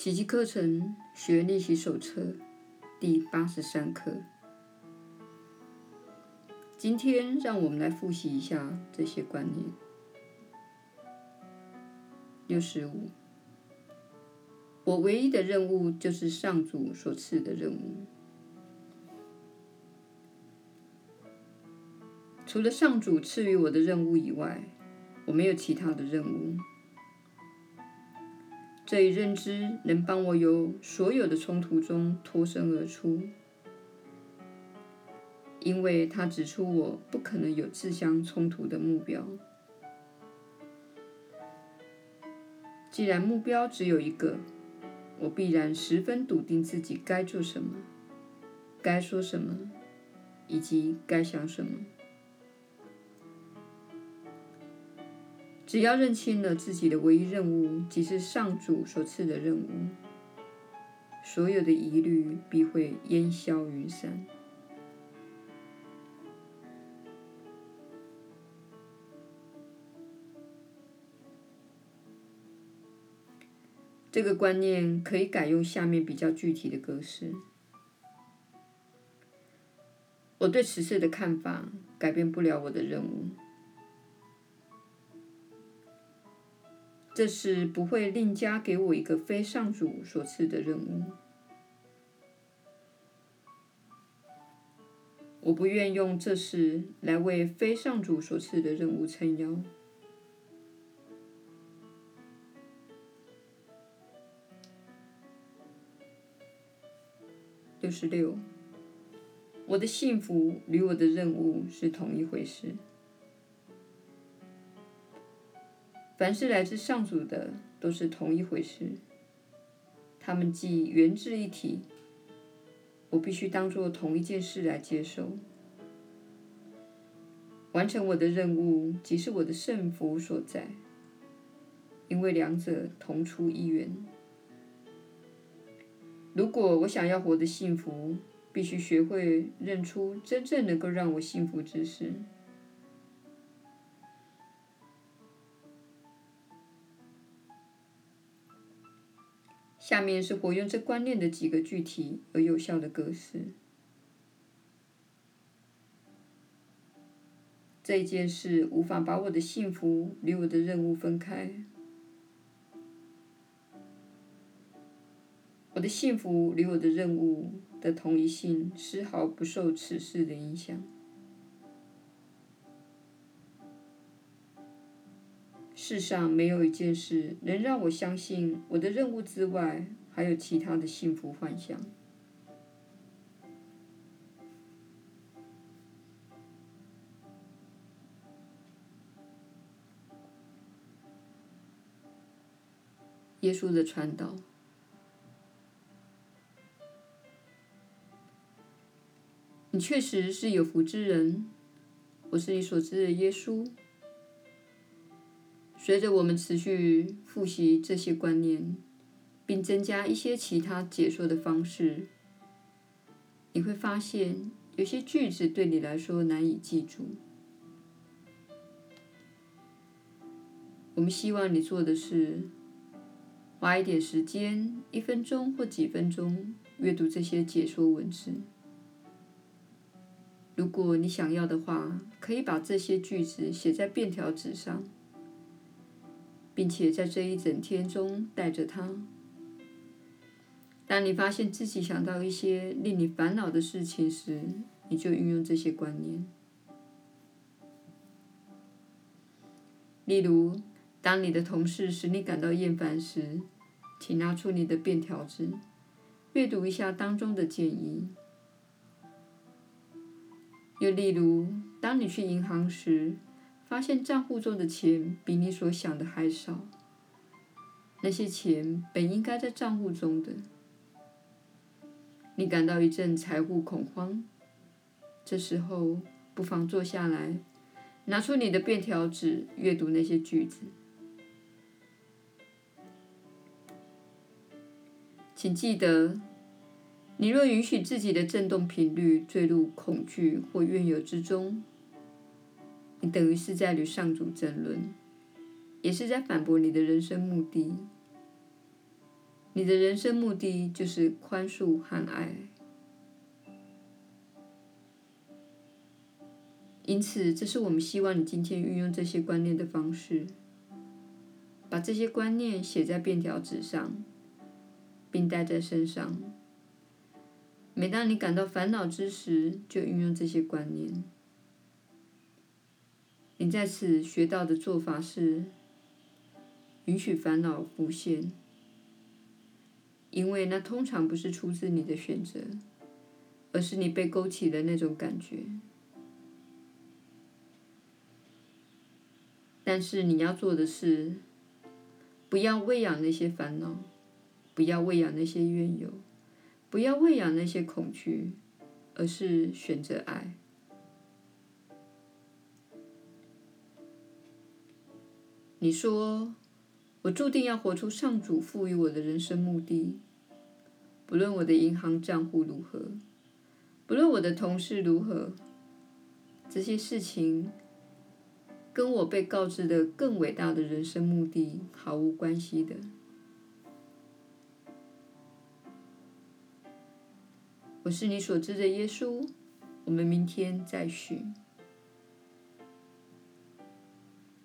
奇迹课程学练习手册第八十三课。今天，让我们来复习一下这些观念。六十五，我唯一的任务就是上主所赐的任务。除了上主赐予我的任务以外，我没有其他的任务。这一认知能帮我由所有的冲突中脱身而出，因为它指出我不可能有自相冲突的目标。既然目标只有一个，我必然十分笃定自己该做什么、该说什么，以及该想什么。只要认清了自己的唯一任务，即是上主所赐的任务，所有的疑虑必会烟消云散。这个观念可以改用下面比较具体的格式：我对此事的看法改变不了我的任务。这是不会另加给我一个非上主所赐的任务。我不愿用这事来为非上主所赐的任务撑腰。六十六，我的幸福与我的任务是同一回事。凡是来自上主的，都是同一回事。它们既源自一体，我必须当作同一件事来接受。完成我的任务，即是我的胜福所在，因为两者同出一源。如果我想要活得幸福，必须学会认出真正能够让我幸福之事。下面是活用这观念的几个具体而有效的格式。这件事无法把我的幸福与我的任务分开。我的幸福与我的任务的同一性丝毫不受此事的影响。世上没有一件事能让我相信我的任务之外还有其他的幸福幻想。耶稣的传道，你确实是有福之人。我是你所知的耶稣。随着我们持续复习这些观念，并增加一些其他解说的方式，你会发现有些句子对你来说难以记住。我们希望你做的是花一点时间，一分钟或几分钟，阅读这些解说文字。如果你想要的话，可以把这些句子写在便条纸上。并且在这一整天中带着它。当你发现自己想到一些令你烦恼的事情时，你就运用这些观念。例如，当你的同事使你感到厌烦时，请拿出你的便条纸，阅读一下当中的建议。又例如，当你去银行时，发现账户中的钱比你所想的还少，那些钱本应该在账户中的，你感到一阵财务恐慌。这时候，不妨坐下来，拿出你的便条纸，阅读那些句子。请记得，你若允许自己的振动频率坠入恐惧或怨尤之中，你等于是在与上主争论，也是在反驳你的人生目的。你的人生目的就是宽恕和爱。因此，这是我们希望你今天运用这些观念的方式。把这些观念写在便条纸上，并带在身上。每当你感到烦恼之时，就运用这些观念。你在此学到的做法是：允许烦恼浮现。因为那通常不是出自你的选择，而是你被勾起的那种感觉。但是你要做的是，不要喂养那些烦恼，不要喂养那些怨尤，不要喂养那些恐惧，而是选择爱。你说。我注定要活出上主赋予我的人生目的。不论我的银行账户如何，不论我的同事如何，这些事情跟我被告知的更伟大的人生目的毫无关系的。我是你所知的耶稣。我们明天再续。